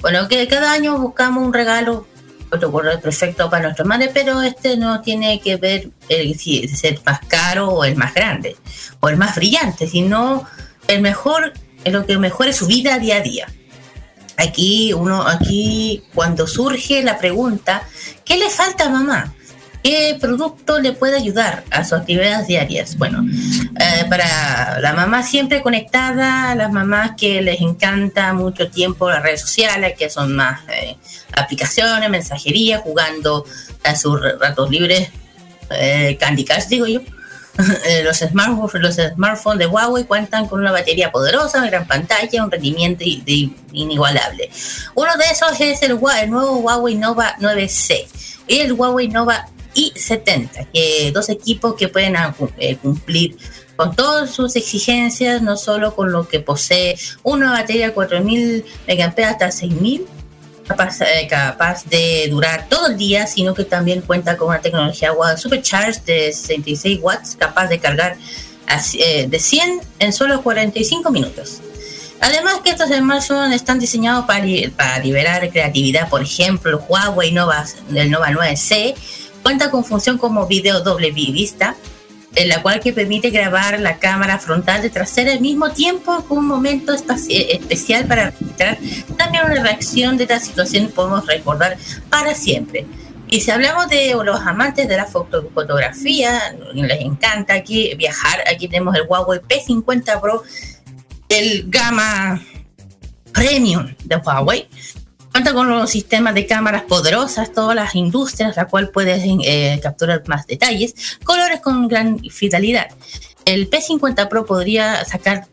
Bueno, que cada año buscamos un regalo otro correo perfecto para nuestra madre, pero este no tiene que ver el, si ser más caro o el más grande o el más brillante, sino el mejor, lo que mejore su vida día a día aquí uno aquí cuando surge la pregunta ¿qué le falta a mamá? ¿Qué producto le puede ayudar a sus actividades diarias? Bueno, eh, para la mamá siempre conectada, las mamás que les encanta mucho tiempo las redes sociales, que son más eh, aplicaciones, mensajería, jugando a sus ratos libres, eh, Candy Crush digo yo. <laughs> Eh, los, smartphones, los smartphones de Huawei cuentan con una batería poderosa, una gran pantalla, un rendimiento inigualable. Uno de esos es el, el nuevo Huawei Nova 9C y el Huawei Nova i70, que dos equipos que pueden eh, cumplir con todas sus exigencias, no solo con lo que posee una batería de 4000 mAh hasta 6000 capaz, eh, capaz de durar todo el día, sino que también cuenta con una tecnología Supercharge de 66 watts, capaz de cargar eh, de 100 en solo 45 minutos. Además que estos smartphones están diseñados para, para liberar creatividad, por ejemplo, el Huawei Nova, el Nova 9C cuenta con función como video doble vi- vista, en la cual que permite grabar la cámara frontal de trasera al mismo tiempo con un momento eh, especial para registrar también una reacción de esta situación podemos recordar para siempre. Y si hablamos de los amantes de la foto- fotografía, les encanta aquí viajar, aquí tenemos el Huawei P50 Pro, el gama premium de Huawei. Cuenta con los sistemas de cámaras poderosas, todas las industrias, la cual puedes eh, capturar más detalles, colores con gran fidelidad. El P50 Pro podría sacar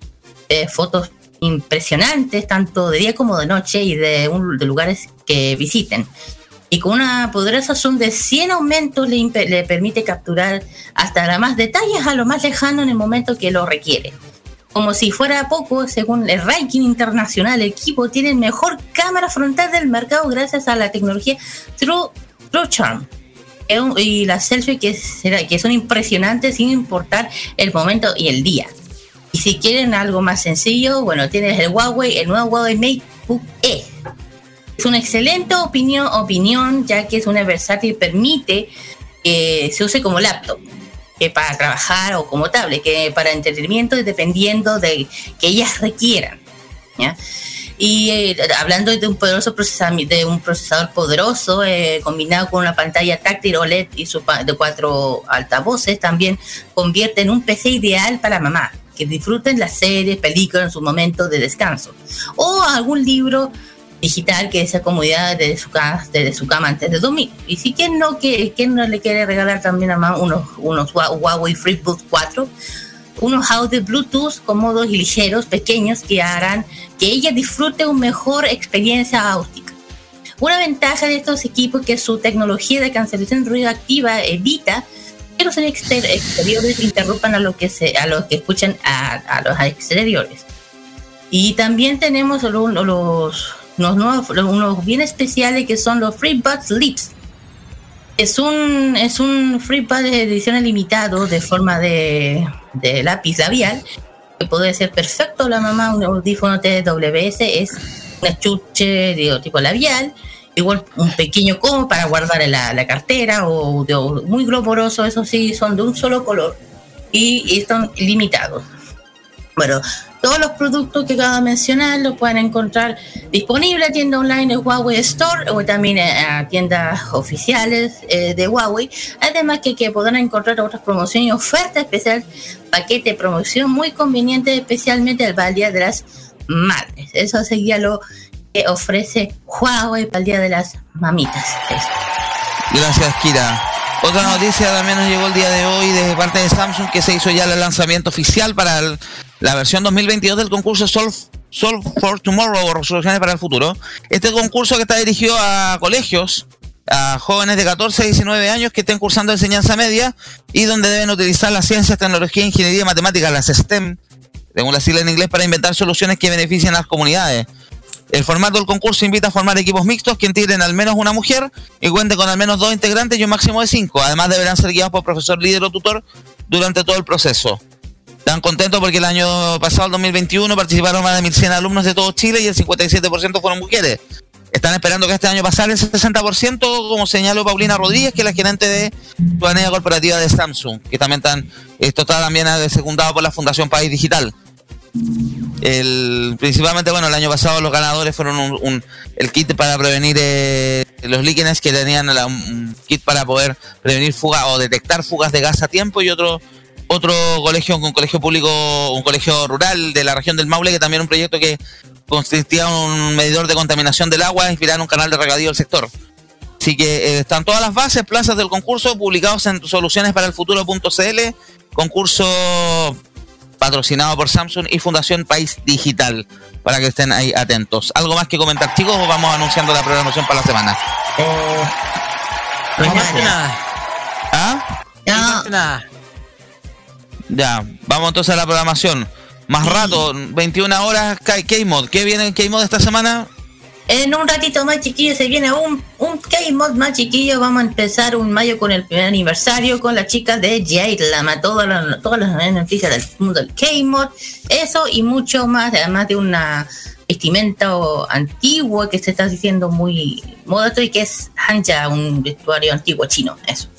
eh, fotos impresionantes, tanto de día como de noche y de, lugares que visiten. Y con una poderosa zoom de 100 aumentos le, le permite capturar hasta más detalles a lo más lejano en el momento que lo requiere. Como si fuera poco, según el ranking internacional, el equipo tiene mejor cámara frontal del mercado gracias a la tecnología True, True Charm. Y las selfies que, que son impresionantes sin importar el momento y el día. Y si quieren algo más sencillo, bueno, tienes el Huawei, el nuevo Huawei MateBook E. Es una excelente opinión, opinión ya que es una versátil y permite que se use como laptop que para trabajar o como tablet, que para entretenimiento dependiendo de que ellas requieran. ¿ya? Y eh, hablando de un poderoso procesamiento, de un procesador poderoso eh, combinado con una pantalla táctil OLED y su de cuatro altavoces, también convierte en un PC ideal para mamá, que disfruten las series, películas en su momento de descanso, o algún libro digital que sea comodidad desde su, ca- desde su cama antes de dormir. Y si quien no, que, quien no le quiere regalar también a mamá unos, unos Hua- Huawei FreeBoot 4, unos audios Bluetooth cómodos y ligeros, pequeños, que harán que ella disfrute una mejor experiencia áutica. Una ventaja de estos equipos es que su tecnología de cancelación de ruido activa evita que los exter- exteriores interrumpan a los que, se, a los que escuchan a, a los exteriores. Y también tenemos lo- lo- los, los nuevos, unos bien especiales que son los FreeBuds Lips. Es un, es un FreeBud de edición limitado de forma de, de lápiz labial que puede ser perfecto la mamá, un audífono TWS es un estuche de tipo labial, igual un pequeño como para guardar la, la cartera o, o muy globoroso, eso sí, son de un solo color y, y están limitados. Bueno, todos los productos que acabo de mencionar los pueden encontrar disponibles en tienda online de Huawei Store o también a tiendas oficiales eh, de Huawei. Además que, podrán encontrar otras promociones y ofertas especiales, paquete de promoción muy conveniente, especialmente para el Día de las Madres. Eso sería lo que ofrece Huawei para el Día de las Mamitas. Gracias, Kira. Otra noticia también nos llegó el día de hoy de parte de Samsung que se hizo ya el lanzamiento oficial para el- la versión 2022 del concurso Solve, for Tomorrow o Resoluciones para el Futuro. Este concurso que está dirigido a colegios, a jóvenes de 14 a 19 años que estén cursando enseñanza media y donde deben utilizar las ciencias, tecnología, ingeniería y matemáticas, las STEM, según la sigla en inglés, para inventar soluciones que beneficien a las comunidades. El formato del concurso invita a formar equipos mixtos que integren al menos una mujer y cuenten con al menos dos integrantes y un máximo de cinco. Además deberán ser guiados por profesor líder o tutor durante todo el proceso. Están contentos porque el año pasado, el 2021, participaron más de 1.100 alumnos de todo Chile y el 57% fueron mujeres. Están esperando que este año pasara el 60%, como señaló Paulina Rodríguez, que es la gerente de ciudadanía corporativa de Samsung, que también están, esto está también eh, secundado por la Fundación País Digital. El, principalmente, bueno, el año pasado los ganadores fueron un, un- el kit para prevenir eh, los líquenes que tenían la- un kit para poder prevenir fugas o detectar fugas de gas a tiempo y otro otro colegio, un colegio público, un colegio rural de la región del Maule, que también un proyecto que consistía en un medidor de contaminación del agua, inspirar en un canal de regadío del sector. Así que eh, están todas las bases, plazas del concurso publicados en soluciones para el futuro.cl, concurso patrocinado por Samsung y Fundación País Digital, para que estén ahí atentos. ¿Algo más que comentar, chicos, o vamos anunciando la programación para la semana? Eh, No falta nada. nada. ¿Ah? No No, nada. Ya, vamos entonces a la programación. Más rato, 21 horas, K-Mod. ¿Qué viene en K-Mod esta semana? En un ratito más, chiquillos, se viene un, un K-Mod más chiquillo. Vamos a empezar un mayo con el primer aniversario con las chicas de J-Lama. Todas las, todas las noticias del mundo del K-Mod. Eso y mucho más, además de una vestimenta antiguo que se está diciendo muy modesto y que es Hanja, un vestuario antiguo chino. Eso.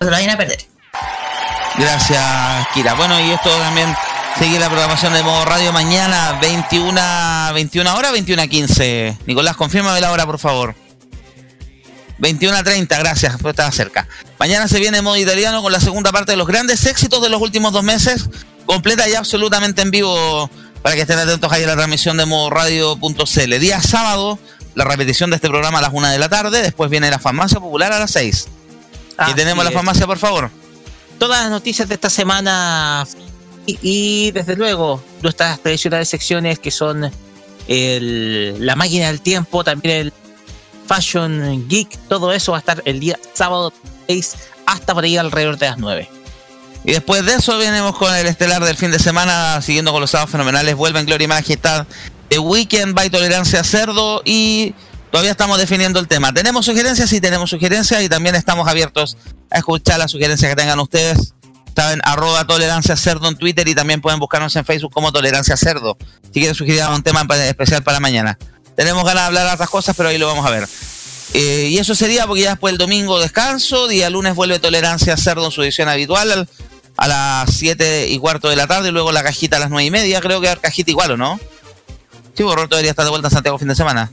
No se lo vayan a perder. Gracias, Kira. Bueno, y esto también sigue la programación de modo radio mañana, 21, 21 horas, 21 a 15. Nicolás, confírmame la hora, por favor. 21 a 30, gracias, pues estaba cerca. Mañana se viene modo italiano con la segunda parte de los grandes éxitos de los últimos dos meses, completa y absolutamente en vivo, para que estén atentos ahí a la transmisión de modo radio.cl. Día sábado, la repetición de este programa a las 1 de la tarde, después viene la farmacia popular a las 6. y tenemos la farmacia, por favor. Todas las noticias de esta semana y, desde luego nuestras tradicionales secciones que son la máquina del tiempo, también el Fashion Geek, todo eso va a estar el día sábado 6 hasta por ahí alrededor de las 9. Y después de eso venimos con el estelar del fin de semana, siguiendo con los sábados fenomenales. Vuelven Gloria y Majestad, The Weekend, by Tolerancia Cerdo y todavía estamos definiendo el tema. ¿Tenemos sugerencias? Sí, tenemos sugerencias y también estamos abiertos a escuchar las sugerencias que tengan ustedes. Saben, arroba Tolerancia Cerdo en Twitter y también pueden buscarnos en Facebook como Tolerancia Cerdo. Si quieren sugerir un tema especial para mañana. Tenemos ganas de hablar de otras cosas, pero ahí lo vamos a ver. Eh, y eso sería porque ya después el domingo descanso, día lunes vuelve Tolerancia Cerdo en su edición habitual al- a las 7 y cuarto de la tarde y luego la cajita a las 9 y media. Creo que va a haber cajita igual, ¿o no? Sí, Borror debería estar de vuelta en Santiago fin de semana.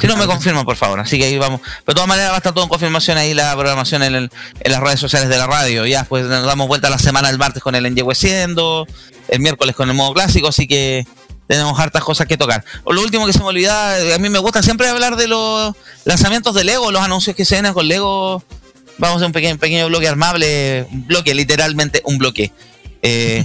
Si no, me confirman, por favor. Así que ahí vamos. Pero de todas maneras va a estar todo en confirmación ahí la programación en, el- en las redes sociales de la radio. Ya, pues nos damos vuelta la semana el martes con el Enyegueciendo, el miércoles con el modo clásico, así que tenemos hartas cosas que tocar. O lo último que se me olvidaba, a mí me gusta siempre hablar de los lanzamientos de Lego, los anuncios que se vienen con Lego. Vamos a hacer un pequeño, pequeño bloque armable, un bloque, literalmente un bloque. Eh,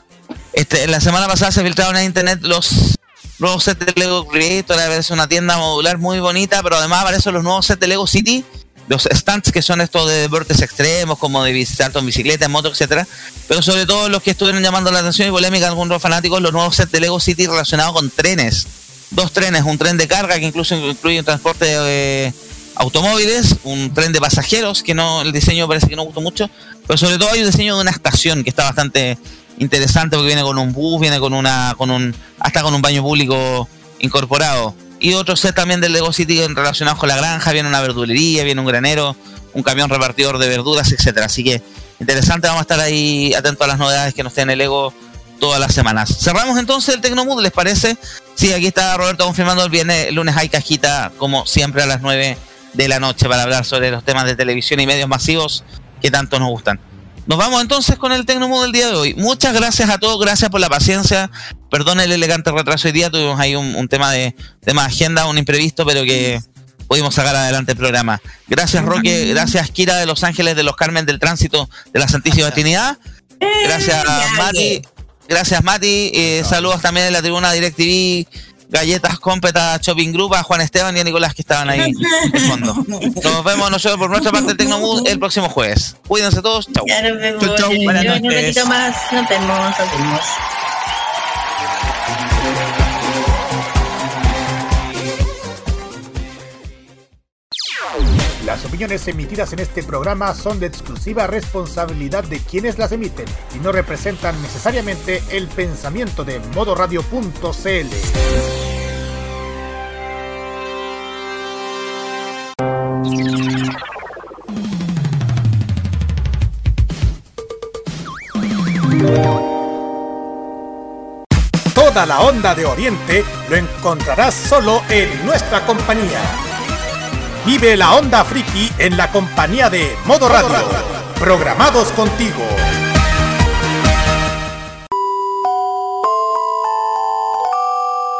<laughs> este, la semana pasada se filtraron en internet los nuevos sets de Lego Creator, es una tienda modular muy bonita, pero además aparecen los nuevos sets de Lego City, los stands que son estos de deportes extremos, como de visitar en bicicleta, en moto, etcétera, pero sobre todo los que estuvieron llamando la atención y polémica algunos fanáticos, los nuevos sets de Lego City relacionados con trenes. Dos trenes, un tren de carga que incluso incluye un transporte de automóviles, un tren de pasajeros, que no el diseño parece que no gustó mucho, pero sobre todo hay un diseño de una estación que está bastante interesante porque viene con un bus, viene con una, con un, hasta con un baño público incorporado. Y otro set también del Lego City relacionados con la granja, viene una verdulería, viene un granero, un camión repartidor de verduras, etcétera. Así que interesante, vamos a estar ahí atentos a las novedades que nos tiene el Lego todas las semanas. Cerramos entonces el Tecnomood, ¿les parece? Sí, aquí está Roberto confirmando el viernes, el lunes hay cajita, como siempre a las 9 de la noche para hablar sobre los temas de televisión y medios masivos que tanto nos gustan. Nos vamos entonces con el Tecnomood del día de hoy. Muchas gracias a todos, gracias por la paciencia. Perdón el elegante retraso hoy día, tuvimos ahí un, un tema de tema de agenda, un imprevisto, pero que pudimos sacar adelante el programa. Gracias Roque, gracias Kira de Los Ángeles de los Carmen del Tránsito de la Santísima Trinidad. Gracias Mati, gracias Mati, eh, saludos también en la tribuna DirecTV, Galletas Competa Shopping Group, a Juan Esteban y a Nicolás que estaban ahí de fondo. <laughs> Nos vemos nosotros por nuestra parte del Tecnomood el próximo jueves. Cuídense todos, chau. Ya nos vemos. Chau, chau. Un ratito más. Nos vemos. Nos vemos. Las opiniones emitidas en este programa son de exclusiva responsabilidad de quienes las emiten y no representan necesariamente el pensamiento de modoradio.cl. Toda la onda de Oriente lo encontrarás solo en nuestra compañía. Vive la onda friki en la compañía de Modo Radio. Programados contigo.